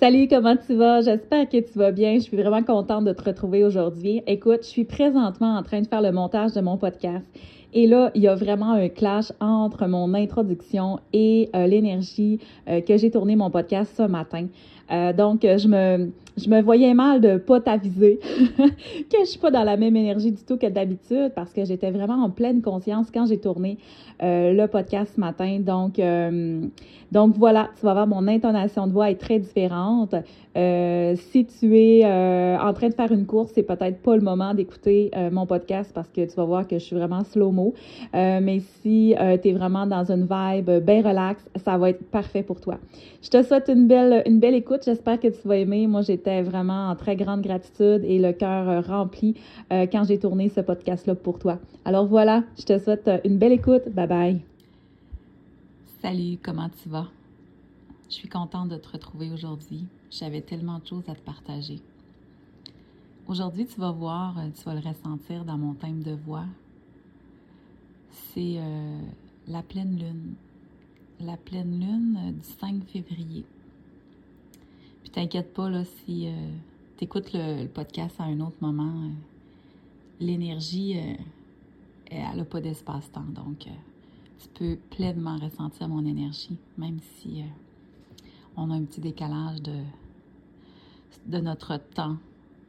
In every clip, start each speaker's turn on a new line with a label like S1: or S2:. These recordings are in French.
S1: Salut, comment tu vas? J'espère que tu vas bien. Je suis vraiment contente de te retrouver aujourd'hui. Écoute, je suis présentement en train de faire le montage de mon podcast. Et là, il y a vraiment un clash entre mon introduction et euh, l'énergie euh, que j'ai tourné mon podcast ce matin. Euh, donc, je me, je me voyais mal de pas t'aviser que je suis pas dans la même énergie du tout que d'habitude parce que j'étais vraiment en pleine conscience quand j'ai tourné euh, le podcast ce matin. Donc, euh, donc voilà, tu vas voir mon intonation de voix est très différente. Euh, si tu es en train de faire une course, c'est peut-être pas le moment d'écouter mon podcast parce que tu vas voir que je suis vraiment slow-mo. mais si tu es vraiment dans une vibe bien relax, ça va être parfait pour toi. Je te souhaite une belle, une belle écoute. J'espère que tu vas aimer. Moi, j'étais vraiment en très grande gratitude et le cœur rempli quand j'ai tourné ce podcast-là pour toi. Alors voilà, je te souhaite une belle écoute. Bye bye. Salut, comment tu vas? Je suis contente de te retrouver aujourd'hui. J'avais tellement de choses à te partager. Aujourd'hui, tu vas voir, euh, tu vas le ressentir dans mon thème de voix. C'est euh, la pleine lune. La pleine lune euh, du 5 février. T'inquiète pas là, si tu écoutes le, podcast à un autre moment, l'énergie, elle n'a pas d'espace-temps. Donc, tu peux pleinement ressentir mon énergie, même si euh, on a un petit décalage de, de notre temps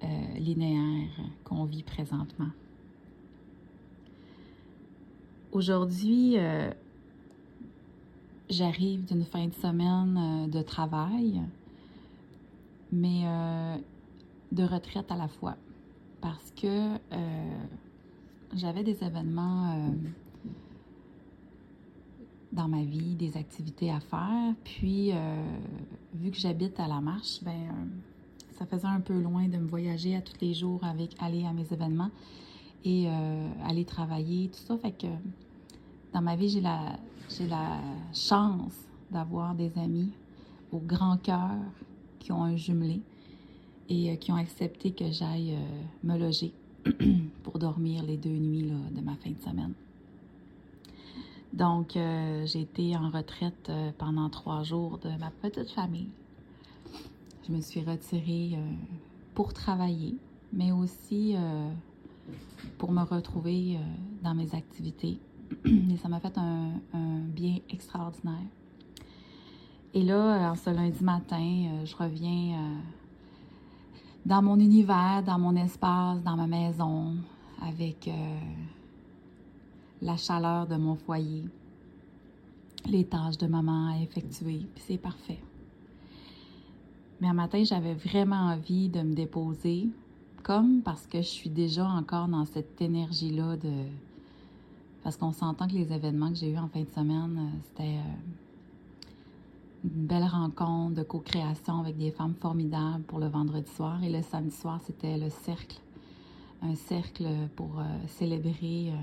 S1: euh, linéaire qu'on vit présentement. Aujourd'hui, euh, j'arrive d'une fin de semaine de travail, mais de retraite à la fois, parce que j'avais des événements dans ma vie, des activités à faire. Puis, euh, vu que j'habite à la marche, ben, euh, ça faisait un peu loin de me voyager à tous les jours avec aller à mes événements et euh, aller travailler, tout ça. Fait que dans ma vie, j'ai la, j'ai la chance d'avoir des amis au grand cœur qui ont un jumelé et qui ont accepté que j'aille me loger pour dormir les deux nuits de ma fin de semaine. Donc, euh, j'ai été en retraite euh, pendant trois jours de ma petite famille. Je me suis retirée euh, pour travailler, mais aussi pour me retrouver dans mes activités. Et ça m'a fait un, bien extraordinaire. Et là, en ce lundi matin, je reviens dans mon univers, dans mon espace, dans ma maison, avec la chaleur de mon foyer, les tâches de maman à effectuer, puis c'est parfait. Mais un matin, j'avais vraiment envie de me déposer, comme parce que je suis déjà encore dans cette énergie-là de... Parce qu'on s'entend que les événements que j'ai eus en fin de semaine, euh, c'était euh, une belle rencontre de co-création avec des femmes formidables pour le vendredi soir. Et le samedi soir, c'était le cercle. Un cercle pour euh, célébrer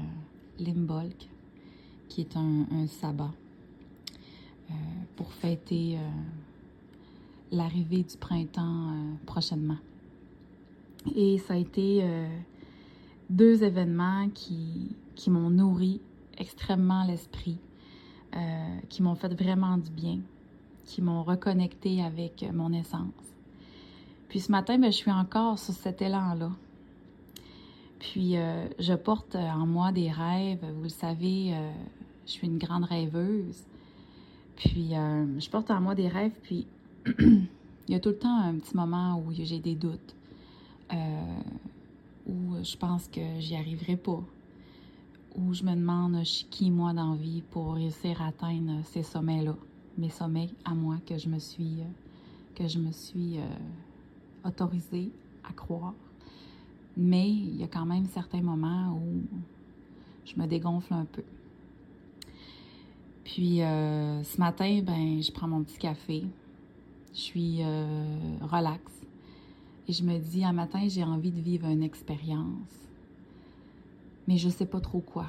S1: l'Imbolc, qui est un, sabbat euh, pour fêter euh, l'arrivée du printemps euh, prochainement. Et ça a été deux événements qui m'ont nourri extrêmement l'esprit, qui m'ont fait vraiment du bien, qui m'ont reconnecté avec mon essence. Puis ce matin, ben, je suis encore sur cet élan-là. Puis, euh, je porte en moi des rêves. Vous le savez, euh, je suis une grande rêveuse. Puis, euh, je porte en moi des rêves. Puis, il y a tout le temps un petit moment où j'ai des doutes, où je pense que j'y arriverai pas, où je me demande, je suis qui, moi, dans vie pour réussir à atteindre ces sommets-là, mes sommets à moi que je me suis, que je me suis autorisée à croire. Mais il y a quand même certains moments où je me dégonfle un peu. Puis euh, ce matin, ben, je prends mon petit café. Je suis euh, relax. Et je me dis, un matin, j'ai envie de vivre une expérience. Mais je ne sais pas trop quoi.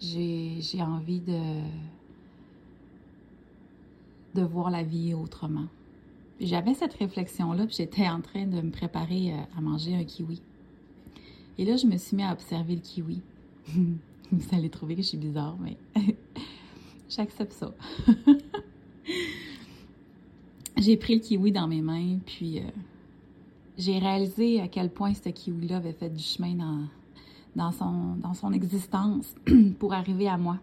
S1: J'ai envie de, de voir la vie autrement. J'avais cette réflexion-là, puis j'étais en train de me préparer euh, à manger un kiwi. Et là, je me suis mis à observer le kiwi. Vous allez trouver que je suis bizarre, mais j'accepte ça. j'ai pris le kiwi dans mes mains, puis euh, j'ai réalisé à quel point ce kiwi-là avait fait du chemin dans, dans, son, dans son existence pour arriver à moi.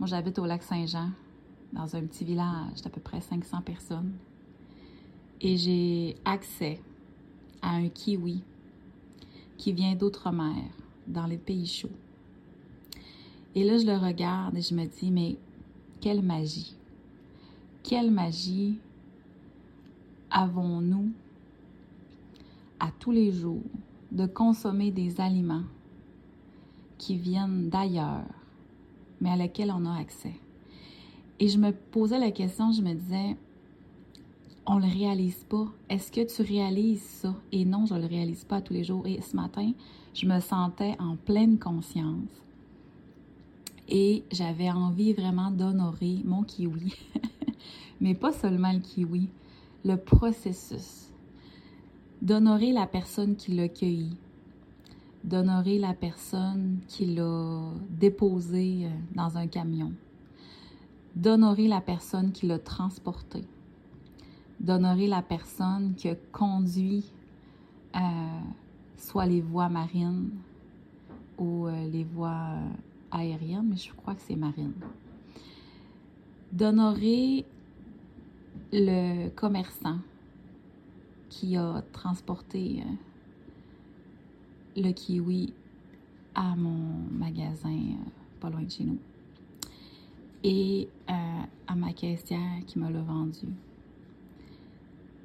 S1: Moi, j'habite au lac Saint-Jean, dans un petit village d'à peu près 500 personnes. Et j'ai accès à un kiwi qui vient d'outre-mer, dans les pays chauds. Et là, je le regarde et je me dis, mais quelle magie! Quelle magie avons-nous à tous les jours de consommer des aliments qui viennent d'ailleurs, mais à lesquels on a accès? Et je me posais la question, je me disais, on le réalise pas. Est-ce que tu réalises ça? Et non, je le réalise pas tous les jours. Et ce matin, je me sentais en pleine conscience. Et j'avais envie vraiment d'honorer mon kiwi. Mais pas seulement le kiwi, le processus. D'honorer la personne qui l'a cueilli. D'honorer la personne qui l'a déposé euh, dans un camion. D'honorer la personne qui l'a transporté d'honorer la personne qui a conduit euh, soit les voies marines ou euh, les voies euh, aériennes, mais je crois que c'est marine. D'honorer le commerçant qui a transporté le kiwi à mon magasin pas loin de chez nous et à ma caissière qui me l'a vendu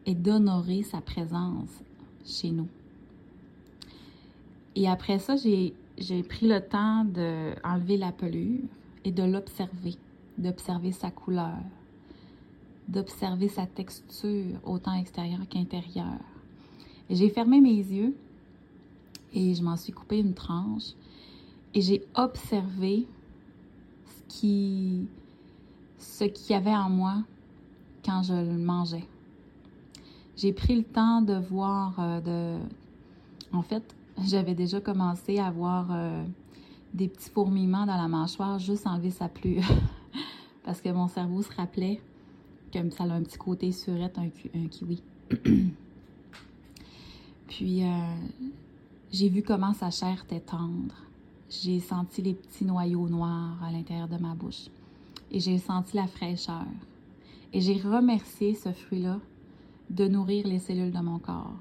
S1: et d'honorer sa présence chez nous. Et après ça, j'ai pris le temps d'enlever la pelure et de l'observer, d'observer sa couleur, d'observer sa texture, autant extérieure qu'intérieure. J'ai fermé mes yeux et je m'en suis coupé une tranche et j'ai observé ce qu'il y avait en moi quand je le mangeais j'ai pris le temps de voir, euh, de... en fait, j'avais déjà commencé à voir euh, des petits fourmillements dans la mâchoire, juste enlever sa pluie. Parce que mon cerveau se rappelait que ça a un petit côté surette, un, un kiwi. Puis, euh, j'ai vu comment sa chair était tendre. J'ai senti les petits noyaux noirs à l'intérieur de ma bouche. Et j'ai senti la fraîcheur. Et j'ai remercié ce fruit-là de nourrir les cellules de mon corps.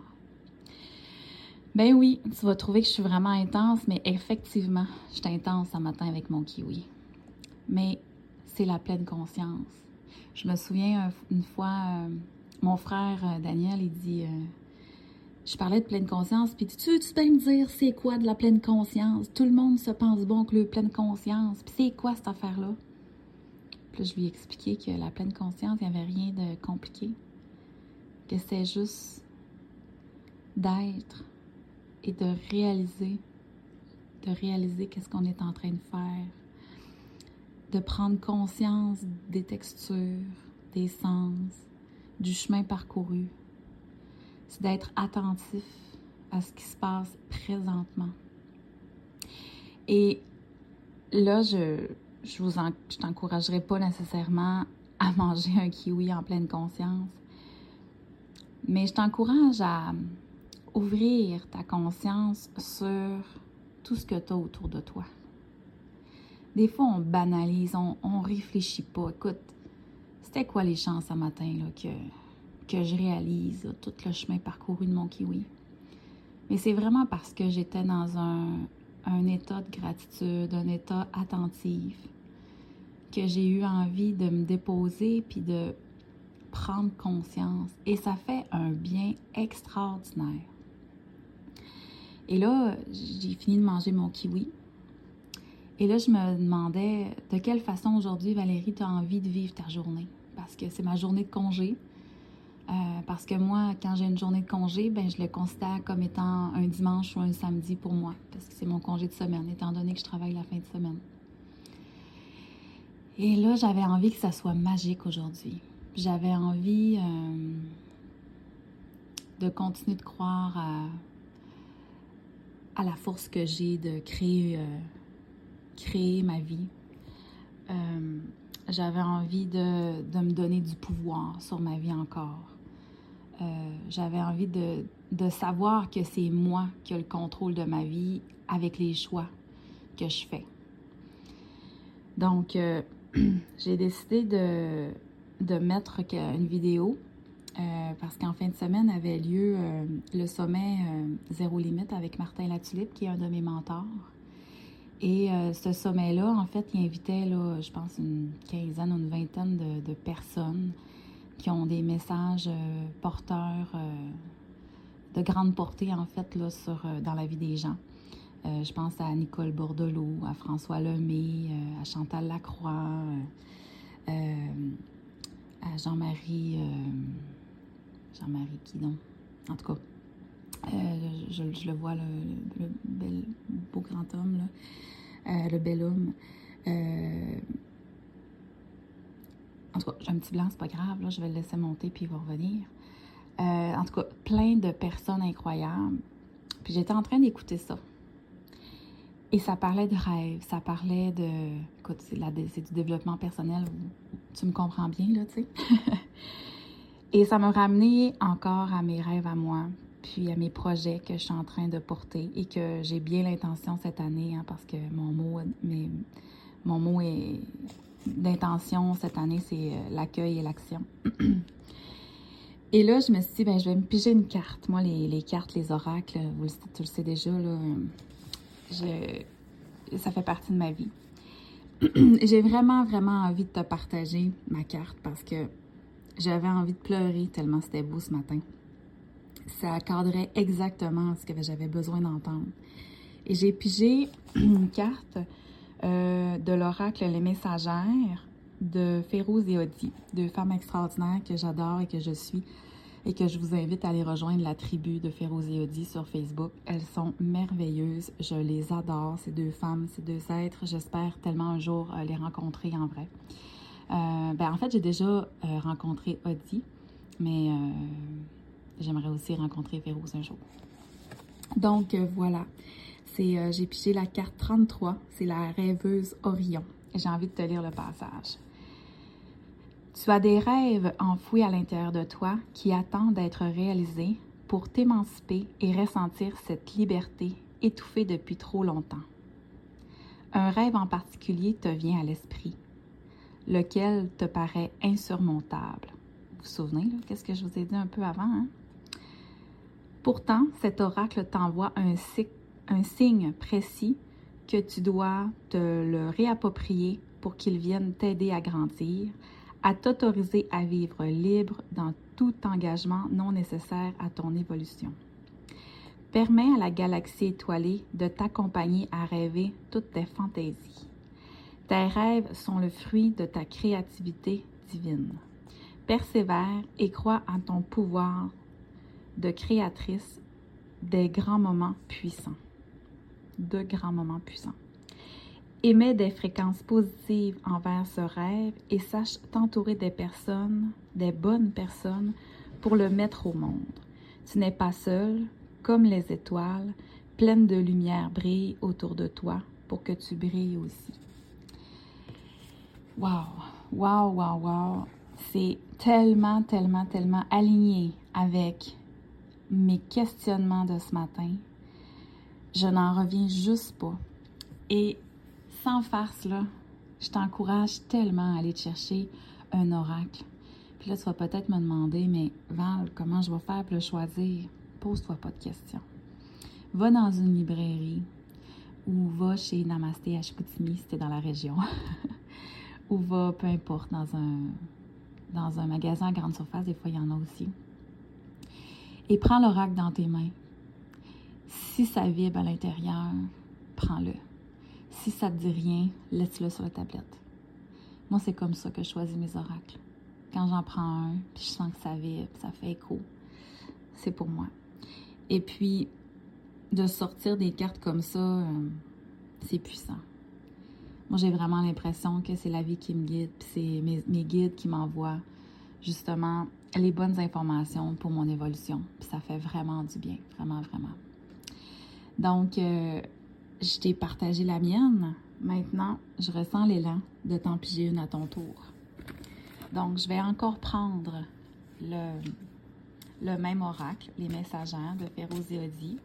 S1: Ben oui, tu vas trouver que je suis vraiment intense, mais effectivement, je suis intense ce matin avec mon kiwi. Mais c'est la pleine conscience. Je me souviens une fois, euh, mon frère euh, Daniel, il dit, euh, je parlais de pleine conscience, puis tu tu peux me dire c'est quoi de la pleine conscience? Tout le monde se pense bon que le pleine conscience, puis c'est quoi cette affaire-là? Puis je lui ai expliqué que la pleine conscience, il n'y avait rien de compliqué que c'est juste d'être et de réaliser, de réaliser qu'est-ce qu'on est en train de faire, de prendre conscience des textures, des sens, du chemin parcouru. C'est d'être attentif à ce qui se passe présentement. Et là, je je vous t'encouragerai pas nécessairement à manger un kiwi en pleine conscience. Mais je t'encourage à ouvrir ta conscience sur tout ce que tu as autour de toi. Des fois, on banalise, on, on réfléchit pas. Écoute, c'était quoi les chances ce matin que, que je réalise tout le chemin parcouru de mon kiwi? Mais c'est vraiment parce que j'étais dans un, un état de gratitude, un état attentif, que j'ai eu envie de me déposer puis de prendre conscience et ça fait un bien extraordinaire. Et là, j'ai fini de manger mon kiwi Et là, je me demandais de quelle façon aujourd'hui, Valérie, tu as envie de vivre ta journée? Parce que c'est ma journée de congé. Euh, parce que moi, quand j'ai une journée de congé, ben, je le considère comme étant un dimanche ou un samedi pour moi. Parce que c'est mon congé de semaine, étant donné que je travaille la fin de semaine. Et là, j'avais envie que ça soit magique aujourd'hui. J'avais envie euh, de continuer de croire à, la force que j'ai de créer, euh, créer ma vie. J'avais envie de, de, me donner du pouvoir sur ma vie encore. J'avais envie de, savoir que c'est moi qui ai le contrôle de ma vie avec les choix que je fais. Donc, j'ai décidé de, mettre une vidéo euh, parce qu'en fin de semaine avait lieu euh, le sommet euh, Zéro Limite avec Martin Latulippe, qui est un de mes mentors. Et ce sommet-là, en fait, il invitait, là, je pense, une quinzaine ou une vingtaine de personnes qui ont des messages porteurs de grande portée, en fait, là, sur, dans la vie des gens. je pense à Nicole Bordelot, à François Lemay, à Chantal Lacroix, à Jean-Marie. Jean-Marie qui donc? En tout cas, euh, je, le vois, le, bel, beau grand homme, là. Euh, le bel homme. Euh, en tout cas, j'ai un petit blanc, c'est pas grave, là, je vais le laisser monter puis il va revenir. en tout cas, plein de personnes incroyables. Puis j'étais en train d'écouter ça. Et ça parlait de rêve, ça parlait de. Écoute, c'est du développement personnel, tu me comprends bien, là, tu sais. Et ça m'a ramené encore à mes rêves à moi, puis à mes projets que je suis en train de porter et que j'ai bien l'intention cette année, hein, parce que mon mot, mon mot est d'intention cette année, c'est euh, l'accueil et l'action. et là, je me suis dit, ben, je vais me piger une carte. Moi, les, cartes, les oracles, vous, tu le sais déjà, là, ça fait partie de ma vie. j'ai vraiment, vraiment envie de te partager ma carte parce que j'avais envie de pleurer tellement c'était beau ce matin. Ça accordrait exactement ce que j'avais besoin d'entendre. Et j'ai pigé une carte euh, de l'oracle Les Messagères de Férouz et Audi, deux femmes extraordinaires que j'adore et que je suis et que je vous invite à aller rejoindre la tribu de Férouz et Audi sur Facebook. Elles sont merveilleuses, je les adore, ces deux femmes, ces deux êtres. J'espère tellement un jour euh, les rencontrer en vrai. Euh, ben, en fait, j'ai déjà rencontré Audi, mais j'aimerais aussi rencontrer Férouz un jour. Donc, voilà. C'est, j'ai piché la carte 33. C'est la rêveuse Orion. J'ai envie de te lire le passage. Tu as des rêves enfouis à l'intérieur de toi qui attendent d'être réalisés pour t'émanciper et ressentir cette liberté étouffée depuis trop longtemps. Un rêve en particulier te vient à l'esprit lequel te paraît insurmontable. Vous vous souvenez, qu'est-ce que je vous ai dit un peu avant? Hein? Pourtant, cet oracle t'envoie un, un signe précis que tu dois te le réapproprier pour qu'il vienne t'aider à grandir, à t'autoriser à vivre libre dans tout engagement non nécessaire à ton évolution. Permets à la galaxie étoilée de t'accompagner à rêver toutes tes fantaisies. Tes rêves sont le fruit de ta créativité divine. Persévère et crois en ton pouvoir de créatrice des grands moments puissants. De grands moments puissants. Émets des fréquences positives envers ce rêve et sache t'entourer des personnes, des bonnes personnes, pour le mettre au monde. Tu n'es pas seul, comme les étoiles, pleines de lumière brillent autour de toi pour que tu brilles aussi. Wow, wow, wow, wow. C'est tellement, tellement, tellement aligné avec mes questionnements de ce matin. Je n'en reviens juste pas. Et sans farce, là, je t'encourage tellement à aller te chercher un oracle. Puis là, tu vas peut-être me demander, mais Val, comment je vais faire pour le choisir? Pose-toi pas de questions. Va dans une librairie ou va chez Namasté à Chicoutimi si t'es dans la région. ou va, peu importe, dans un, dans un magasin à grande surface, des fois il y en a aussi. Et prends l'oracle dans tes mains. Si ça vibre à l'intérieur, prends-le. Si ça te dit rien, laisse-le sur la tablette. Moi, c'est comme ça que je choisis mes oracles. Quand j'en prends un, puis je sens que ça vibre, ça fait écho, c'est pour moi. Et puis, de sortir des cartes comme ça, euh, c'est puissant. Moi, j'ai vraiment l'impression que c'est la vie qui me guide, puis c'est mes, guides qui m'envoient justement les bonnes informations pour mon évolution. Puis ça fait vraiment du bien, vraiment, vraiment. Donc, euh, je t'ai partagé la mienne. Maintenant, je ressens l'élan de t'en piger une à ton tour. Donc, je vais encore prendre le, même oracle, les messagères de Féroziodi,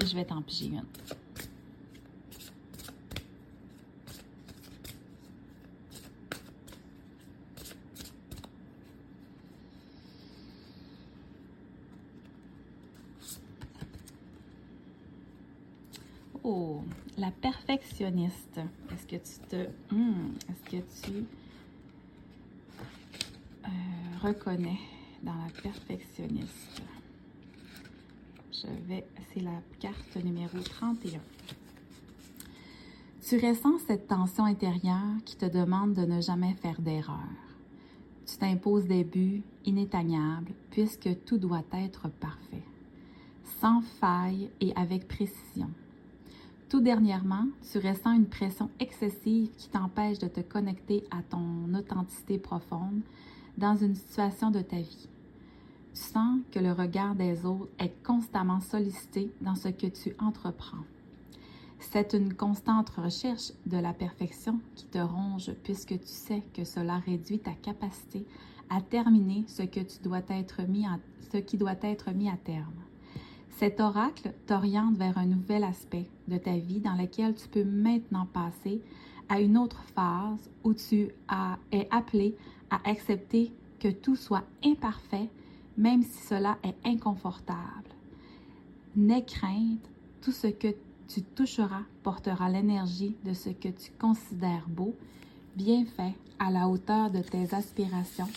S1: et je vais t'en piger une. Oh, la perfectionniste. Est-ce que tu te... Hmm, est-ce que tu euh, reconnais dans la perfectionniste? Je vais... C'est la carte numéro 31. Tu ressens cette tension intérieure qui te demande de ne jamais faire d'erreur. Tu t'imposes des buts inatteignables puisque tout doit être parfait, sans faille et avec précision. Tout dernièrement, tu ressens une pression excessive qui t'empêche de te connecter à ton authenticité profonde dans une situation de ta vie. Tu sens que le regard des autres est constamment sollicité dans ce que tu entreprends. C'est une constante recherche de la perfection qui te ronge puisque tu sais que cela réduit ta capacité à terminer ce, ce qui doit être mis à terme. Cet oracle t'oriente vers un nouvel aspect de ta vie dans lequel tu peux maintenant passer à une autre phase où tu as, es appelé à accepter que tout soit imparfait, même si cela est inconfortable. N'aie crainte, tout ce que tu toucheras portera l'énergie de ce que tu considères beau, bien fait, à la hauteur de tes aspirations,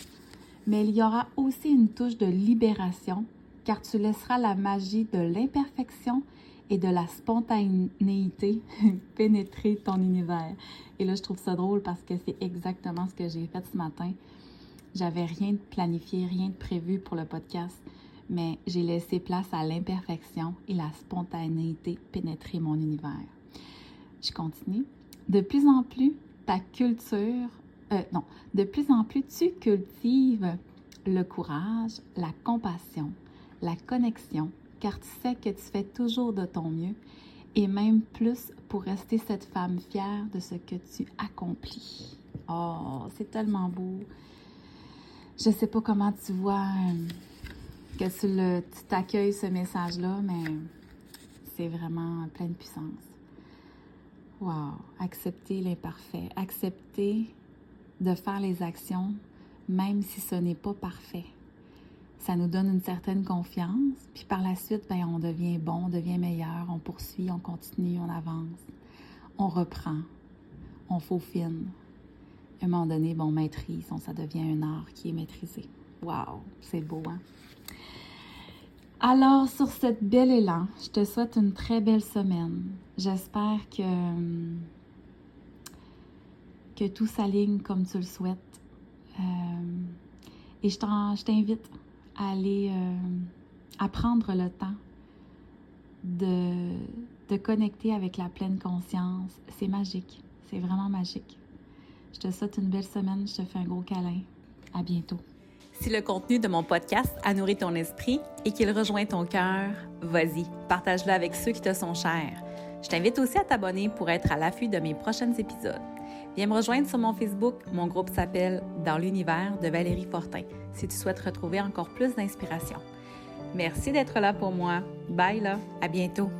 S1: mais il y aura aussi une touche de libération car tu laisseras la magie de l'imperfection et de la spontanéité pénétrer ton univers. Et là, je trouve ça drôle parce que c'est exactement ce que j'ai fait ce matin. J'avais rien de planifié, rien de prévu pour le podcast, mais j'ai laissé place à l'imperfection et la spontanéité pénétrer mon univers. Je continue. De plus en plus, ta culture, euh, non, de plus en plus, tu cultives le courage, la compassion, la connexion, car tu sais que tu fais toujours de ton mieux et même plus pour rester cette femme fière de ce que tu accomplis. Oh, c'est tellement beau. Je sais pas comment tu vois euh, que tu, le, tu t'accueilles ce message-là, mais c'est vraiment plein de puissance. Wow, accepter l'imparfait, accepter de faire les actions même si ce n'est pas parfait ça nous donne une certaine confiance. Puis par la suite, ben, on devient bon, on devient meilleur, on poursuit, on continue, on avance, on reprend, on faufine. À un moment donné, bon, on maîtrise, ça devient un art qui est maîtrisé. Waouh, c'est beau, hein? Alors, sur cette belle élan, je te souhaite une très belle semaine. J'espère que, que tout s'aligne comme tu le souhaites. Euh, et je t'invite aller euh, prendre le temps de, de connecter avec la pleine conscience. C'est magique. C'est vraiment magique. Je te souhaite une belle semaine. Je te fais un gros câlin. À bientôt.
S2: Si le contenu de mon podcast a nourri ton esprit et qu'il rejoint ton cœur, vas-y, partage-le avec ceux qui te sont chers. Je t'invite aussi à t'abonner pour être à l'affût de mes prochains épisodes. Viens me rejoindre sur mon Facebook. Mon groupe s'appelle Dans l'univers de Valérie Fortin si tu souhaites retrouver encore plus d'inspiration. Merci d'être là pour moi. Bye là, à bientôt.